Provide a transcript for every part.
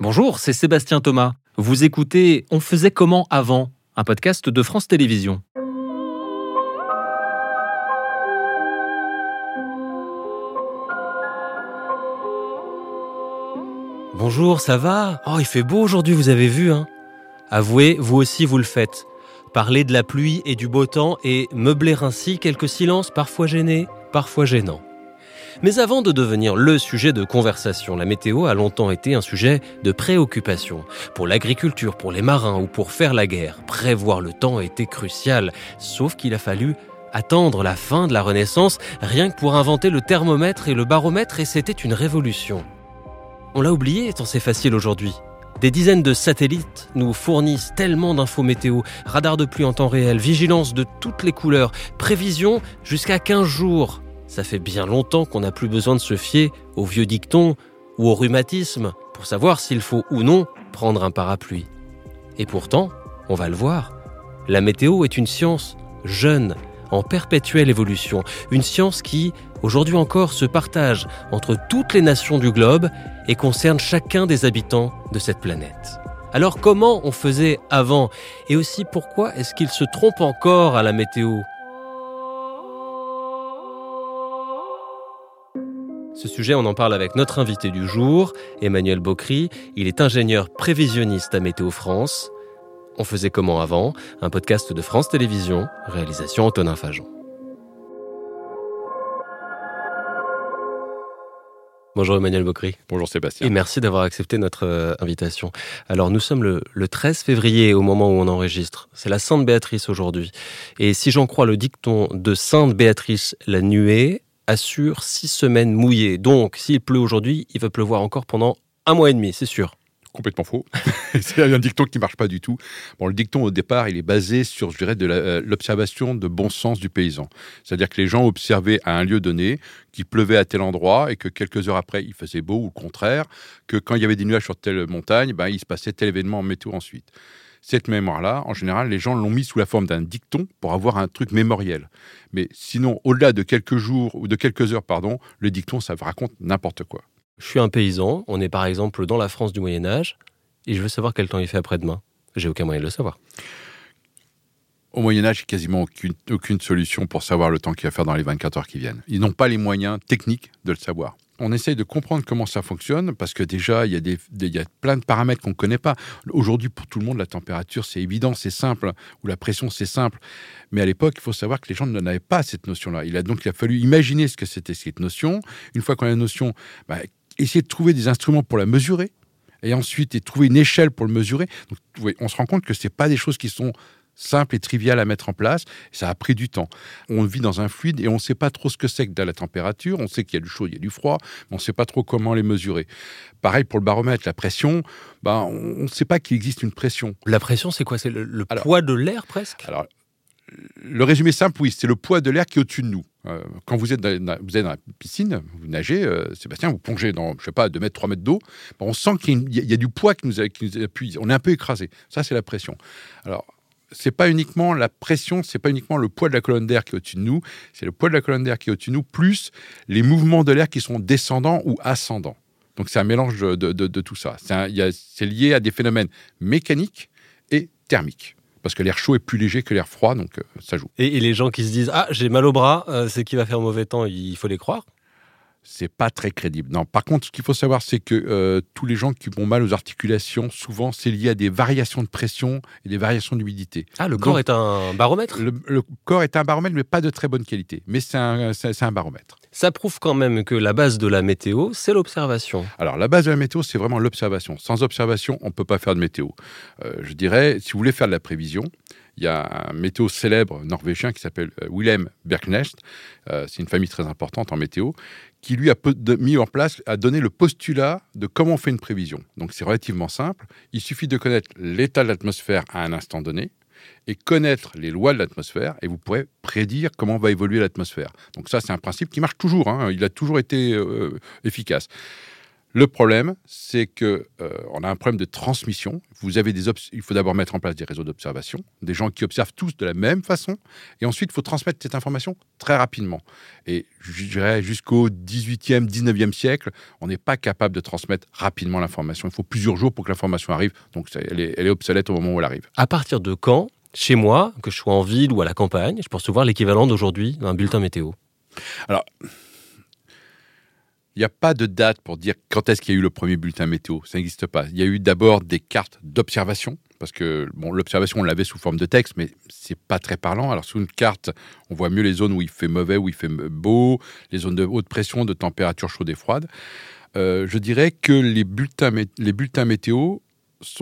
Bonjour, c'est Sébastien Thomas. Vous écoutez On faisait comment avant un podcast de France Télévisions. Bonjour, ça va? Oh, il fait beau aujourd'hui, vous avez vu, hein? Avouez, vous aussi vous le faites. Parler de la pluie et du beau temps et meubler ainsi quelques silences parfois gênés, parfois gênants. Mais avant de devenir le sujet de conversation, la météo a longtemps été un sujet de préoccupation. Pour l'agriculture, pour les marins ou pour faire la guerre, prévoir le temps était crucial, sauf qu'il a fallu attendre la fin de la Renaissance rien que pour inventer le thermomètre et le baromètre et c'était une révolution. On l'a oublié tant c'est facile aujourd'hui. Des dizaines de satellites nous fournissent tellement d'infos météo, radars de pluie en temps réel, vigilance de toutes les couleurs, prévision jusqu'à 15 jours. Ça fait bien longtemps qu'on n'a plus besoin de se fier aux vieux dictons ou au rhumatisme pour savoir s'il faut ou non prendre un parapluie. Et pourtant, on va le voir, la météo est une science jeune, en perpétuelle évolution, une science qui, aujourd'hui encore, se partage entre toutes les nations du globe et concerne chacun des habitants de cette planète. Alors comment on faisait avant? Et aussi pourquoi est-ce qu'il se trompe encore à la météo? Ce sujet, on en parle avec notre invité du jour, Emmanuel Bocry. Il est ingénieur prévisionniste à Météo France. On faisait comment avant? Un podcast de France Télévisions, réalisation Antonin Fajon. Bonjour Emmanuel Bocry. Bonjour Sébastien. Et merci d'avoir accepté notre euh, invitation. Alors nous sommes le, le, 13 février au moment où on enregistre. C'est la Sainte Béatrice aujourd'hui. Et si j'en crois le dicton de Sainte Béatrice la nuée, assure six semaines mouillées. Donc, s'il pleut aujourd'hui, il va pleuvoir encore pendant un mois et demi, c'est sûr. Complètement faux. c'est un dicton qui marche pas du tout. Bon, le dicton au départ, il est basé sur, je dirais, de euh, l'observation de bon sens du paysan. C'est-à-dire que les gens observaient à un lieu donné qu'il pleuvait à tel endroit et que quelques heures après, il faisait beau ou le contraire, que quand il y avait des nuages sur telle montagne, ben, il se passait tel événement en météo ensuite cette mémoire-là, en général, les gens l'ont mis sous la forme d'un dicton pour avoir un truc mémoriel. Mais sinon, au-delà de quelques jours ou de quelques heures, pardon, le dicton, ça raconte n'importe quoi. Je suis un paysan, on est par exemple dans la France du Moyen Âge, et je veux savoir quel temps il fait après-demain. J'ai aucun moyen de le savoir. Au Moyen Âge, il n'y a quasiment aucune, aucune solution pour savoir le temps qu'il va faire dans les 24 heures qui viennent. Ils n'ont pas les moyens techniques de le savoir on essaye de comprendre comment ça fonctionne parce que déjà, il y a, des, y a plein de paramètres qu'on ne connaît pas. Aujourd'hui, pour tout le monde, la température, c'est évident, c'est simple, ou la pression, c'est simple. Mais à l'époque, il faut savoir que les gens n'avaient pas cette notion-là. Il a donc il a fallu imaginer ce que c'était cette notion. Une fois qu'on a la notion, bah, essayer de trouver des instruments pour la mesurer et ensuite et trouver une échelle pour le mesurer. On se rend compte que ce pas des choses qui sont simple et trivial à mettre en place. Ça a pris du temps. On vit dans un fluide et on ne sait pas trop ce que c'est que de la température. On sait qu'il y a du chaud, il y a du froid, mais on ne sait pas trop comment les mesurer. Pareil pour le baromètre, la pression, ben, on ne sait pas qu'il existe une pression. La pression, c'est quoi? C'est le, poids de l'air presque? alors, le résumé simple, oui, c'est le poids de l'air qui est au-dessus de nous. Euh, quand vous êtes, dans, vous êtes dans la piscine, vous nagez, euh, Sébastien, vous plongez dans, je sais pas, 2 mètres, 3 mètres d'eau, on sent qu'il y, y, a du poids qui nous, qui nous appuie. On est un peu écrasé. Ça, c'est la pression. Alors, c'est pas uniquement la pression, c'est pas uniquement le poids de la colonne d'air qui est au-dessus de nous, c'est le poids de la colonne d'air qui est au-dessus de nous, plus les mouvements de l'air qui sont descendants ou ascendants. Donc c'est un mélange de, tout ça. C'est lié à des phénomènes mécaniques et thermiques. Parce que l'air chaud est plus léger que l'air froid, donc euh, ça joue. Et, les gens qui se disent Ah, j'ai mal au bras, euh, c'est qu'il va faire mauvais temps, il faut les croire c'est pas très crédible. Non, par contre, ce qu'il faut savoir, c'est que euh, tous les gens qui ont mal aux articulations, souvent, c'est lié à des variations de pression et des variations d'humidité. Ah, le corps est un baromètre? le, corps est un baromètre, mais pas de très bonne qualité. Mais c'est un, un, baromètre. Ça prouve quand même que la base de la météo, c'est l'observation. Alors, la base de la météo, c'est vraiment l'observation. Sans observation, on ne peut pas faire de météo. Euh, je dirais, si vous voulez faire de la prévision, il y a un météo célèbre norvégien qui s'appelle euh, Willem Berknecht. c'est une famille très importante en météo qui lui a mis en place, a donné le postulat de comment on fait une prévision. Donc c'est relativement simple. Il suffit de connaître l'état de l'atmosphère à un instant donné et connaître les lois de l'atmosphère et vous pourrez prédire comment va évoluer l'atmosphère. Donc ça c'est un principe qui marche toujours. Hein. Il a toujours été euh, efficace. Le problème, c'est que euh, on a un problème de transmission. Vous avez des il faut d'abord mettre en place des réseaux d'observation, des gens qui observent tous de la même façon, et ensuite il faut transmettre cette information très rapidement. Et je dirais jusqu'au 18e, 19e siècle, on n'est pas capable de transmettre rapidement l'information. Il faut plusieurs jours pour que l'information arrive, donc elle est, elle est obsolète au moment où elle arrive. À partir de quand, chez moi, que je sois en ville ou à la campagne, je peux recevoir l'équivalent d'aujourd'hui d'un bulletin météo? Alors, il n'y a pas de date pour dire quand est-ce qu'il y a eu le premier bulletin météo. Ça n'existe pas. Il y a eu d'abord des cartes d'observation, parce que bon, l'observation, on l'avait sous forme de texte, mais c'est pas très parlant. Alors, sous une carte, on voit mieux les zones où il fait mauvais, où il fait beau, les zones de haute pression, de température chaude et froide. Euh, je dirais que les bulletins, les bulletins météo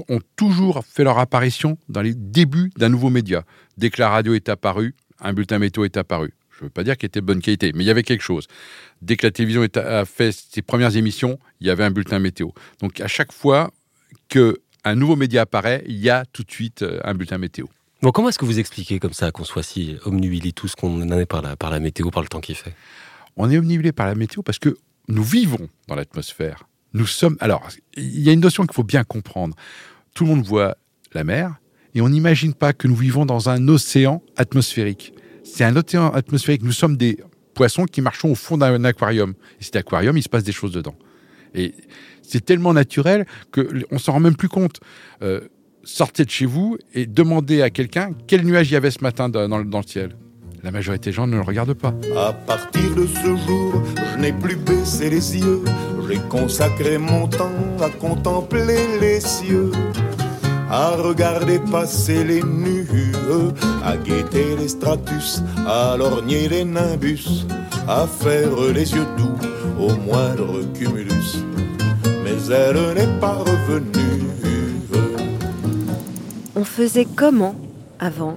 ont toujours fait leur apparition dans les débuts d'un nouveau média. Dès que la radio est apparue, un bulletin météo est apparu. Je ne veux pas dire qu'il était de bonne qualité, mais il y avait quelque chose. Dès que la télévision a fait ses premières émissions, il y avait un bulletin météo. Donc à chaque fois qu'un nouveau média apparaît, il y a tout de suite euh, un bulletin météo. Bon, comment est-ce que vous expliquez comme ça qu'on soit si omnubilé tous, qu'on en est par la, par la météo, par le temps qu'il fait? On est omnubilé par la météo parce que nous vivons dans l'atmosphère. Nous sommes. Alors, il y a une notion qu'il faut bien comprendre. Tout le monde voit la mer et on n'imagine pas que nous vivons dans un océan atmosphérique. C'est un océan atmosphérique. Nous sommes des poissons qui marchons au fond d'un aquarium. Et cet aquarium, il se passe des choses dedans. Et c'est tellement naturel qu'on s'en rend même plus compte. Euh, sortez de chez vous et demandez à quelqu'un quel nuage il y avait ce matin dans, dans le ciel. La majorité des gens ne le regardent pas. À partir de ce jour, je n'ai plus baissé les yeux. J'ai consacré mon temps à contempler les cieux, à regarder passer les nues, à guetter les stratus, à lorgner les nimbus, à faire les yeux doux au moindre cumulus. Mais elle n'est pas revenue. On faisait comment avant?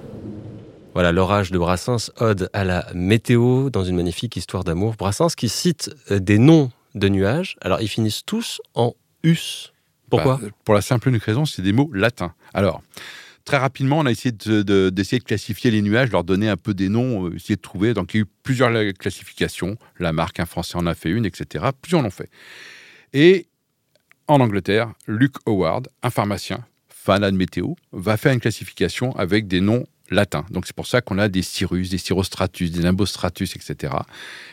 Voilà l'orage de Brassens, ode à la météo dans une magnifique histoire d'amour. Brassens qui cite des noms de nuages. Alors ils finissent tous en us. Pourquoi bah, Pour la simple unique raison, c'est des mots latins. Alors, très rapidement, on a essayé d'essayer de, de, classifier les nuages, leur donner un peu des noms, euh, essayer de trouver. Donc il y a eu plusieurs classifications. La marque, un Français en a fait une, etc. Plusieurs l'ont fait. Et en Angleterre, Luke Howard, un pharmacien, fan de météo, va faire une classification avec des noms latin. Donc c'est pour ça qu'on a des cirrus, des cirrostratus, des nimbostratus, etc.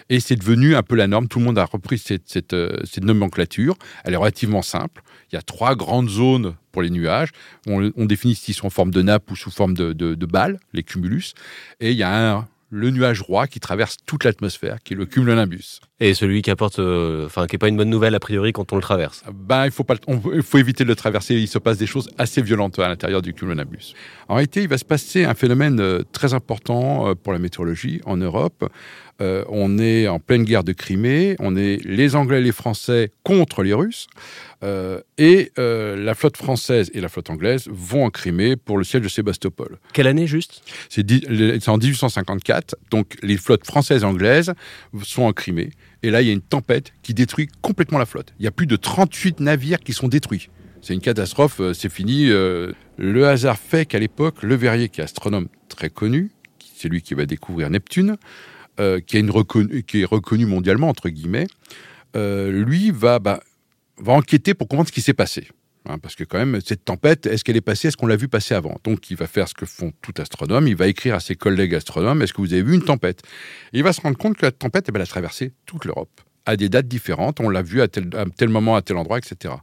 Et c'est devenu un peu la norme. Tout le monde a repris cette, cette, euh, nomenclature. Elle est relativement simple. Il y a trois grandes zones pour les nuages. On, définit s'ils sont en forme de nappe ou sous forme de, de, de balle, les cumulus. Et il y a un, le nuage roi qui traverse toute l'atmosphère, qui est le cumulonimbus. Et celui qui apporte, euh, enfin, qui n'est pas une bonne nouvelle a priori quand on le traverse. Ben, il faut pas, il faut éviter de le traverser. Il se passe des choses assez violentes à l'intérieur du cumulonimbus. En réalité, il va se passer un phénomène euh, très important euh, pour la météorologie en Europe. On est en pleine guerre de Crimée. On est les Anglais et les Français contre les Russes. Euh, et euh, la flotte française et la flotte anglaise vont en Crimée pour le siège de Sébastopol. Quelle année juste? C'est en 1854. Donc les flottes françaises et anglaises sont en Crimée. Et là, il y a une tempête qui détruit complètement la flotte. Il y a plus de 38 navires qui sont détruits. C'est une catastrophe, euh, c'est fini. Le hasard fait qu'à l'époque, Le Verrier, qui est astronome très connu, c'est lui qui va découvrir Neptune, qui, est une qui est reconnu mondialement, entre guillemets, lui va bah, va enquêter pour comprendre ce qui s'est passé. Hein, parce que quand même, cette tempête, est-ce qu'elle est passée Est-ce qu'on l'a vu passer avant? Donc il va faire ce que font tout astronome, il va écrire à ses collègues astronomes, est-ce que vous avez vu une tempête? Et il va se rendre compte que la tempête, eh ben, elle a traversé toute l'Europe, à des dates différentes, on l'a vu à tel, tel, moment, à tel endroit, etc.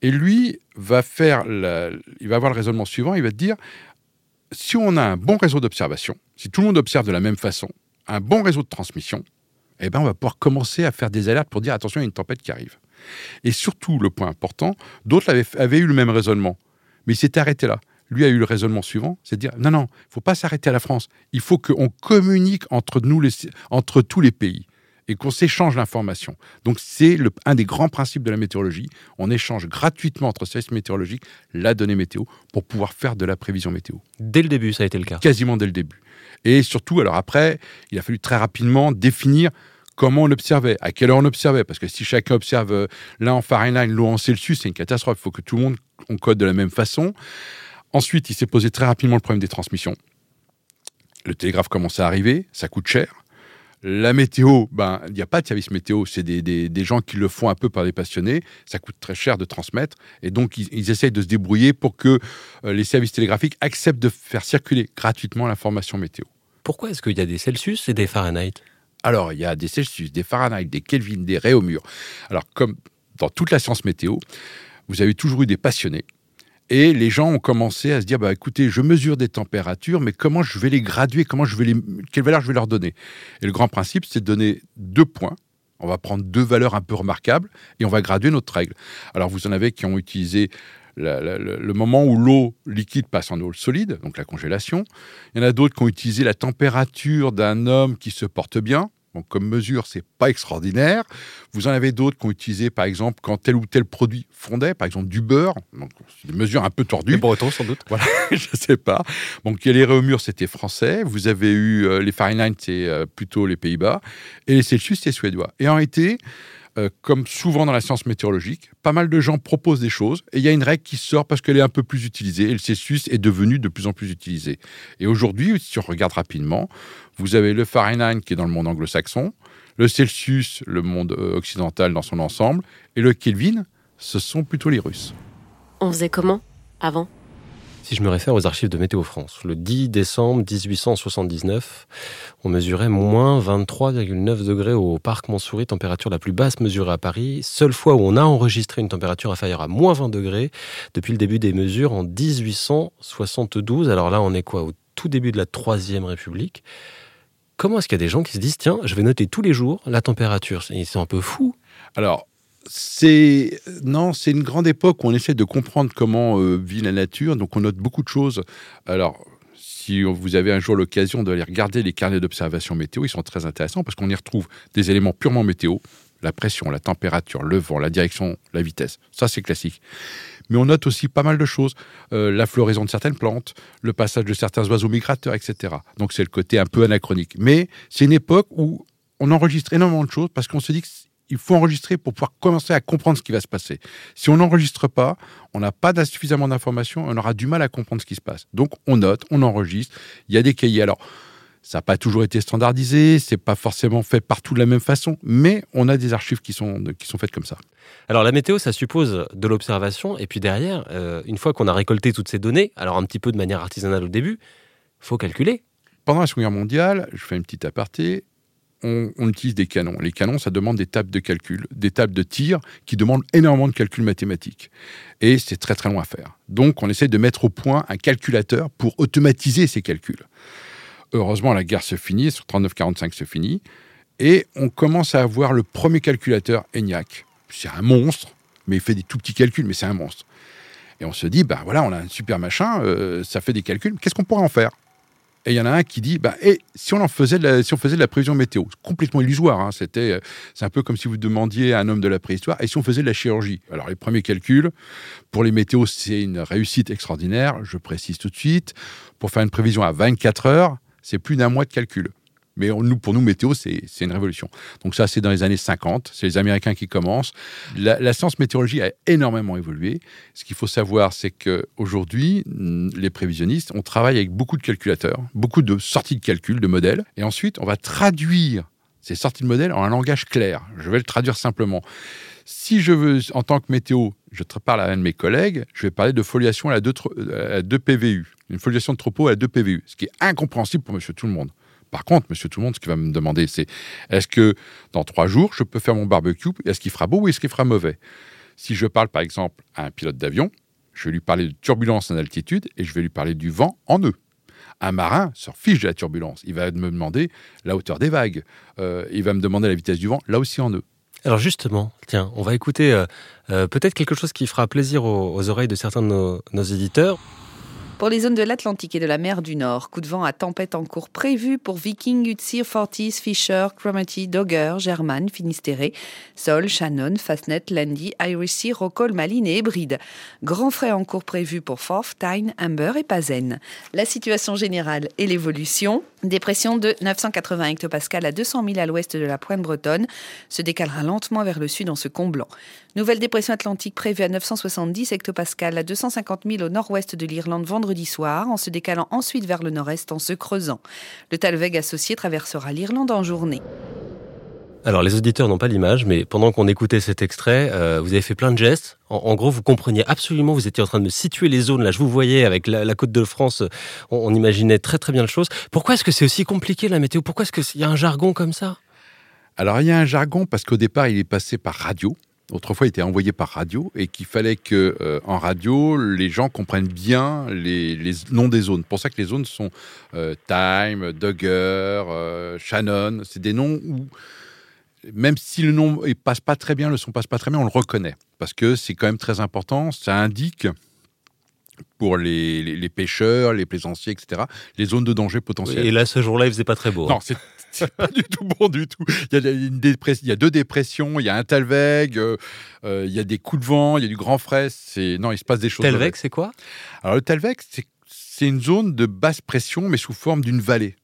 Et lui va faire, il va avoir le raisonnement suivant, il va dire, si on a un bon réseau d'observation, si tout le monde observe de la même façon, un bon réseau de transmission, eh ben on va pouvoir commencer à faire des alertes pour dire attention, il y a une tempête qui arrive. Et surtout, le point important, d'autres avaient, eu le même raisonnement, mais il s'était arrêté là. Lui a eu le raisonnement suivant, c'est de dire non, non, il faut pas s'arrêter à la France. Il faut qu'on communique entre nous, entre tous les pays, et qu'on s'échange l'information. Donc c'est un des grands principes de la météorologie. On échange gratuitement entre services météorologiques la donnée météo pour pouvoir faire de la prévision météo. Dès le début, ça a été le cas. Quasiment dès le début. Et surtout, alors après, il a fallu très rapidement définir comment on observait, à quelle heure on observait. Parce que si chacun observe euh, l'un en Fahrenheit, l'autre en Celsius, c'est une catastrophe. Il faut que tout le monde on code de la même façon. Ensuite, il s'est posé très rapidement le problème des transmissions. Le télégraphe commençait à arriver, ça coûte cher. La météo, ben, il n'y a pas de service météo, c'est des, des, des, gens qui le font un peu par des passionnés. Ça coûte très cher de transmettre. Et donc, ils, ils essayent de se débrouiller pour que euh, les services télégraphiques acceptent de faire circuler gratuitement l'information météo. Pourquoi est-ce qu'il y a des Celsius et des Fahrenheit? Alors, il y a des Celsius, des Fahrenheit, des Kelvin, des Réaumur. Alors, comme dans toute la science météo, vous avez toujours eu des passionnés et les gens ont commencé à se dire, bah, écoutez, je mesure des températures, mais comment je vais les graduer? Comment je vais les, quelle valeur je vais leur donner? Et le grand principe, c'est de donner deux points. On va prendre deux valeurs un peu remarquables et on va graduer notre règle. Alors, vous en avez qui ont utilisé le moment où l'eau liquide passe en eau solide, donc la congélation. Il y en a d'autres qui ont utilisé la température d'un homme qui se porte bien. Donc, comme mesure, c'est pas extraordinaire. Vous en avez d'autres qui ont utilisé, par exemple, quand tel ou tel produit fondait, par exemple du beurre. Donc, c'est des mesures un peu tordues. Les Bretons, sans doute. Voilà, je sais pas. Donc, les Réaumur, c'était français. Vous avez eu euh, les Fahrenheit, c'est euh, plutôt les Pays-Bas. Et les Celsius, c'est suédois. Et en réalité, euh, comme souvent dans la science météorologique, pas mal de gens proposent des choses et il y a une règle qui sort parce qu'elle est un peu plus utilisée et le Celsius est devenu de plus en plus utilisé. Et aujourd'hui, si on regarde rapidement, vous avez le Fahrenheit qui est dans le monde anglo-saxon, le Celsius, le monde euh, occidental dans son ensemble, et le Kelvin, ce sont plutôt les Russes. On faisait comment avant? Si je me réfère aux archives de Météo France, le 10 décembre 1879, on mesurait moins 23,9 degrés au parc Montsouris, température la plus basse mesurée à Paris. Seule fois où on a enregistré une température inférieure à moins 20 degrés depuis le début des mesures en 1872. Alors là, on est quoi Au tout début de la Troisième République? Comment est-ce qu'il y a des gens qui se disent tiens, je vais noter tous les jours la température? Ils sont un peu fous. Alors, c'est non, c'est une grande époque où on essaie de comprendre comment euh, vit la nature. Donc on note beaucoup de choses. Alors si vous avez un jour l'occasion d'aller regarder les carnets d'observation météo, ils sont très intéressants parce qu'on y retrouve des éléments purement météo, la pression, la température, le vent, la direction, la vitesse. Ça c'est classique. Mais on note aussi pas mal de choses, euh, la floraison de certaines plantes, le passage de certains oiseaux migrateurs, etc. Donc c'est le côté un peu anachronique. Mais c'est une époque où on enregistre énormément de choses parce qu'on se dit il faut enregistrer pour pouvoir commencer à comprendre ce qui va se passer. Si on n'enregistre pas, on n'a pas suffisamment d'informations, on aura du mal à comprendre ce qui se passe. Donc on note, on enregistre, il y a des cahiers. Alors, ça n'a pas toujours été standardisé, c'est pas forcément fait partout de la même façon, mais on a des archives qui sont, qui sont faites comme ça. Alors la météo, ça suppose de l'observation, et puis derrière, euh, une fois qu'on a récolté toutes ces données, alors un petit peu de manière artisanale au début, faut calculer. Pendant la Seconde Guerre mondiale, je fais une petite aparté, on, utilise des canons. Les canons, ça demande des tables de calcul, des tables de tir qui demandent énormément de calculs mathématiques. Et c'est très très long à faire. Donc on essaie de mettre au point un calculateur pour automatiser ces calculs. Heureusement, la guerre se finit, sur 39-45 se finit, et on commence à avoir le premier calculateur ENIAC. C'est un monstre, mais il fait des tout petits calculs, mais c'est un monstre. Et on se dit, ben voilà, on a un super machin, euh, ça fait des calculs, qu'est-ce qu'on pourrait en faire? Et il y en a un qui dit, bah, et si on faisait de la, prévision météo, complètement illusoire. Hein, c'était, c'est un peu comme si vous demandiez à un homme de la préhistoire, et si on faisait de la chirurgie? Alors les premiers calculs pour les météos, c'est une réussite extraordinaire. Je précise tout de suite. Pour faire une prévision à 24 heures, c'est plus d'un mois de calcul. Mais pour nous, météo, c'est une révolution. Donc ça, c'est dans les années 50. C'est les Américains qui commencent. La, science météorologie a énormément évolué. Ce qu'il faut savoir, c'est qu'aujourd'hui, les prévisionnistes, on travaille avec beaucoup de calculateurs, beaucoup de sorties de calcul, de modèles. Et ensuite, on va traduire ces sorties de modèles en un langage clair. Je vais le traduire simplement. Si je veux, en tant que météo, je parle à un de mes collègues, je vais parler de foliation à 2, à 2 PVU, une foliation de troupeau à 2 PVU, ce qui est incompréhensible pour monsieur tout le monde. Par contre, monsieur tout le monde, ce qu'il va me demander, c'est est-ce que dans trois jours, je peux faire mon barbecue Est-ce qu'il fera beau ou est-ce qu'il fera mauvais? Si je parle, par exemple, à un pilote d'avion, je vais lui parler de turbulence en altitude et je vais lui parler du vent en nœud. Un marin se fiche de la turbulence. Il va me demander la hauteur des vagues. Euh, il va me demander la vitesse du vent, là aussi en nœud. Alors justement, tiens, on va écouter euh, euh, peut-être quelque chose qui fera plaisir aux, oreilles de certains de nos éditeurs. Pour les zones de l'Atlantique et de la mer du Nord, coup de vent à tempête en cours prévu pour Viking, Utsir, Fortis, Fisher, Cromarty, Dogger, German, Finistéré, Sol, Shannon, Fastnet, Landy, Irisy, Rockall, Malines et Hébride. Grand frais en cours prévu pour Forth, Tyne, Amber et Pazen. La situation générale et l'évolution. Dépression de 980 hectopascales à 200 000 à l'ouest de la pointe bretonne se décalera lentement vers le sud en se comblant. Nouvelle dépression atlantique prévue à 970 hectopascales à 250 000 au nord-ouest de l'Irlande vendredi soir, en se décalant ensuite vers le nord-est en se creusant. Le Talweg associé traversera l'Irlande en journée. Alors les auditeurs n'ont pas l'image, mais pendant qu'on écoutait cet extrait, euh, vous avez fait plein de gestes. En, gros, vous compreniez absolument, vous étiez en train de me situer les zones. Là, je vous voyais avec la, côte de France, on, imaginait très très bien le chose. Pourquoi est-ce que c'est aussi compliqué la météo? Pourquoi est-ce qu'il y a un jargon comme ça? Alors il y a un jargon parce qu'au départ, il est passé par radio. Autrefois, était envoyé par radio et qu'il fallait que euh, en radio, les gens comprennent bien les, noms des zones. Pour ça que les zones sont euh, Time, Dugger, Shannon. C'est des noms où même si le nom ne passe pas très bien, le son passe pas très bien, on le reconnaît. Parce que c'est quand même très important. Ça indique pour les, pêcheurs, les plaisanciers, etc., les zones de danger potentiels. Et là, ce jour-là, il faisait pas très beau. Non, hein. c'est pas du tout bon du tout. Il y, a une il y a deux dépressions, il y a un Talweg, euh, euh, il y a des coups de vent, il y a du grand frais. Non, il se passe des choses. Talweg, c'est quoi? Alors, le Talweg, c'est une zone de basse pression, mais sous forme d'une vallée.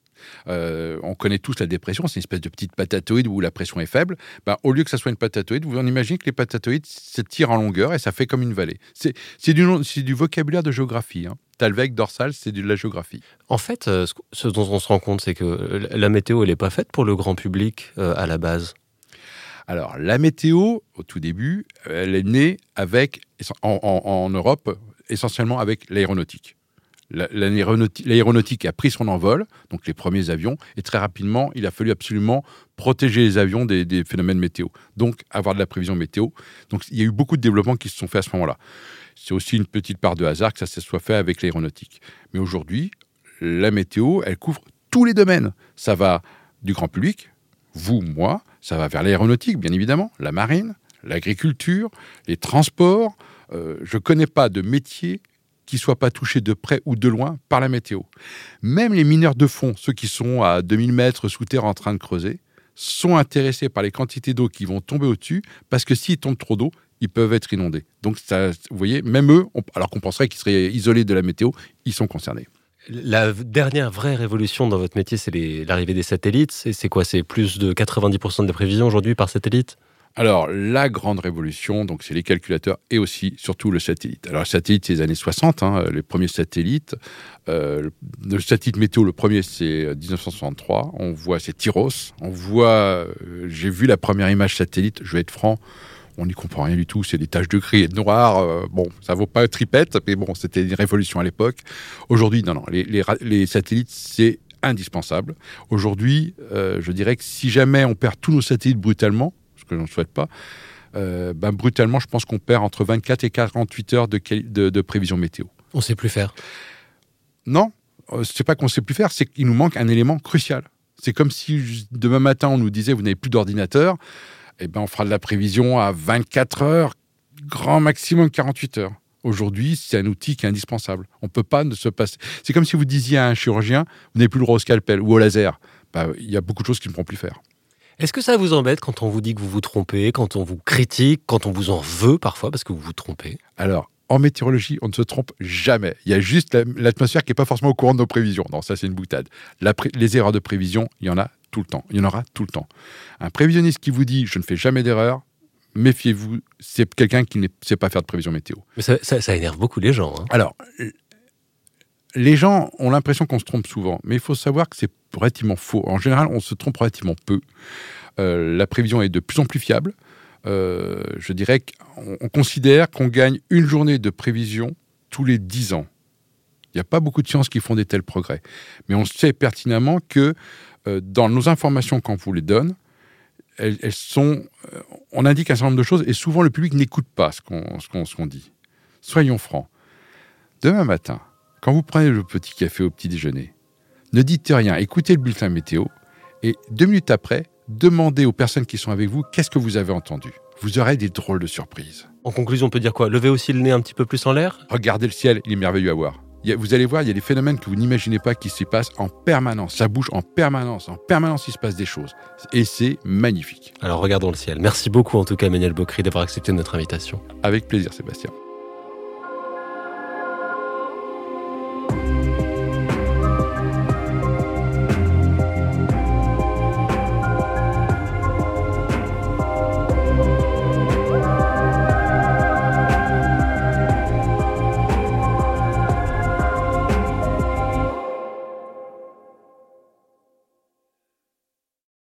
Euh, on connaît tous la dépression, c'est une espèce de petite patatoïde où la pression est faible. Ben, au lieu que ça soit une patatoïde, vous en imaginez que les patatoïdes s'étirent en longueur et ça fait comme une vallée. C'est du, du, vocabulaire de géographie. Hein. Talweg, dorsal, c'est de la géographie. En fait, euh, ce dont on se rend compte, c'est que la météo, elle n'est pas faite pour le grand public euh, à la base. Alors, la météo, au tout début, elle est née avec, en Europe, essentiellement avec l'aéronautique l'aéronautique a pris son envol, donc les premiers avions, et très rapidement, il a fallu absolument protéger les avions des, phénomènes météo. Donc, avoir de la prévision météo. Donc, il y a eu beaucoup de développements qui se sont faits à ce moment-là. C'est aussi une petite part de hasard que ça se soit fait avec l'aéronautique. Mais aujourd'hui, la météo, elle couvre tous les domaines. Ça va du grand public, vous, moi, ça va vers l'aéronautique, bien évidemment, la marine, l'agriculture, les transports. Euh, je ne connais pas de métier qui ne soient pas touchés de près ou de loin par la météo. Même les mineurs de fond, ceux qui sont à 2000 mètres sous terre en train de creuser, sont intéressés par les quantités d'eau qui vont tomber au-dessus, parce que s'ils tombent trop d'eau, ils peuvent être inondés. Donc, ça, vous voyez, même eux, alors qu'on penserait qu'ils seraient isolés de la météo, ils sont concernés. La dernière vraie révolution dans votre métier, c'est l'arrivée des satellites. C'est quoi? C'est plus de 90% de prévisions aujourd'hui par satellite? Alors, la grande révolution, donc c'est les calculateurs et aussi, surtout, le satellite. Alors, le satellite, c'est les années 60, hein, les premiers satellites. Euh, le satellite météo, le premier, c'est 1963. Euh, on voit, c'est Tyros. On voit, euh, j'ai vu la première image satellite, je vais être franc, on n'y comprend rien du tout, c'est des taches de gris et de noir. bon, ça vaut pas tripette, mais bon, c'était une révolution à l'époque. Aujourd'hui, non, non, les, les, satellites, c'est indispensable. Aujourd'hui, je dirais que si jamais on perd tous nos satellites brutalement, que je ne souhaite pas, euh, ben, brutalement, je pense qu'on perd entre 24 et 48 heures de, de, prévision météo. On ne sait plus faire Non, euh, c'est pas qu'on ne sait plus faire, c'est qu'il nous manque un élément crucial. C'est comme si demain matin, on nous disait, vous n'avez plus d'ordinateur, eh ben, on fera de la prévision à 24 heures, grand maximum 48 heures. Aujourd'hui, c'est un outil qui est indispensable. On ne peut pas ne se passer. C'est comme si vous disiez à un chirurgien, vous n'avez plus le droit au scalpel ou au laser. Ben, il y a beaucoup de choses qu'il ne pourront plus faire. Est-ce que ça vous embête quand on vous dit que vous vous trompez, quand on vous critique, quand on vous en veut parfois parce que vous vous trompez? Alors, en météorologie, on ne se trompe jamais. Il y a juste l'atmosphère qui n'est pas forcément au courant de nos prévisions. Non, ça c'est une boutade. les erreurs de prévision, il y en a tout le temps. Il y en aura tout le temps. Un prévisionniste qui vous dit je ne fais jamais d'erreur, méfiez-vous, c'est quelqu'un qui ne sait pas faire de prévision météo. Mais ça, énerve beaucoup les gens. Hein. Alors, les gens ont l'impression qu'on se trompe souvent, mais il faut savoir que c'est relativement faux. En général, on se trompe relativement peu. Euh, la prévision est de plus en plus fiable. Euh, je dirais qu'on considère qu'on gagne une journée de prévision tous les 10 ans. Il n'y a pas beaucoup de sciences qui font des tels progrès. Mais on sait pertinemment que euh, dans nos informations qu'on vous les donne, elles, sont, on indique un certain nombre de choses et souvent le public n'écoute pas ce qu'on dit. Soyons francs. Demain matin, quand vous prenez le petit café au petit déjeuner, ne dites rien, écoutez le bulletin météo et deux minutes après, demandez aux personnes qui sont avec vous qu'est-ce que vous avez entendu. Vous aurez des drôles de surprises. En conclusion, on peut dire quoi? Levez aussi le nez un petit peu plus en l'air? Regardez le ciel, il est merveilleux à voir. vous allez voir, il y a des phénomènes que vous n'imaginez pas qui s'y passent en permanence. Ça bouge en permanence. En permanence, il se passe des choses. Et c'est magnifique. Alors regardons le ciel. Merci beaucoup en tout cas, Emmanuel Bocry, d'avoir accepté notre invitation. Avec plaisir, Sébastien.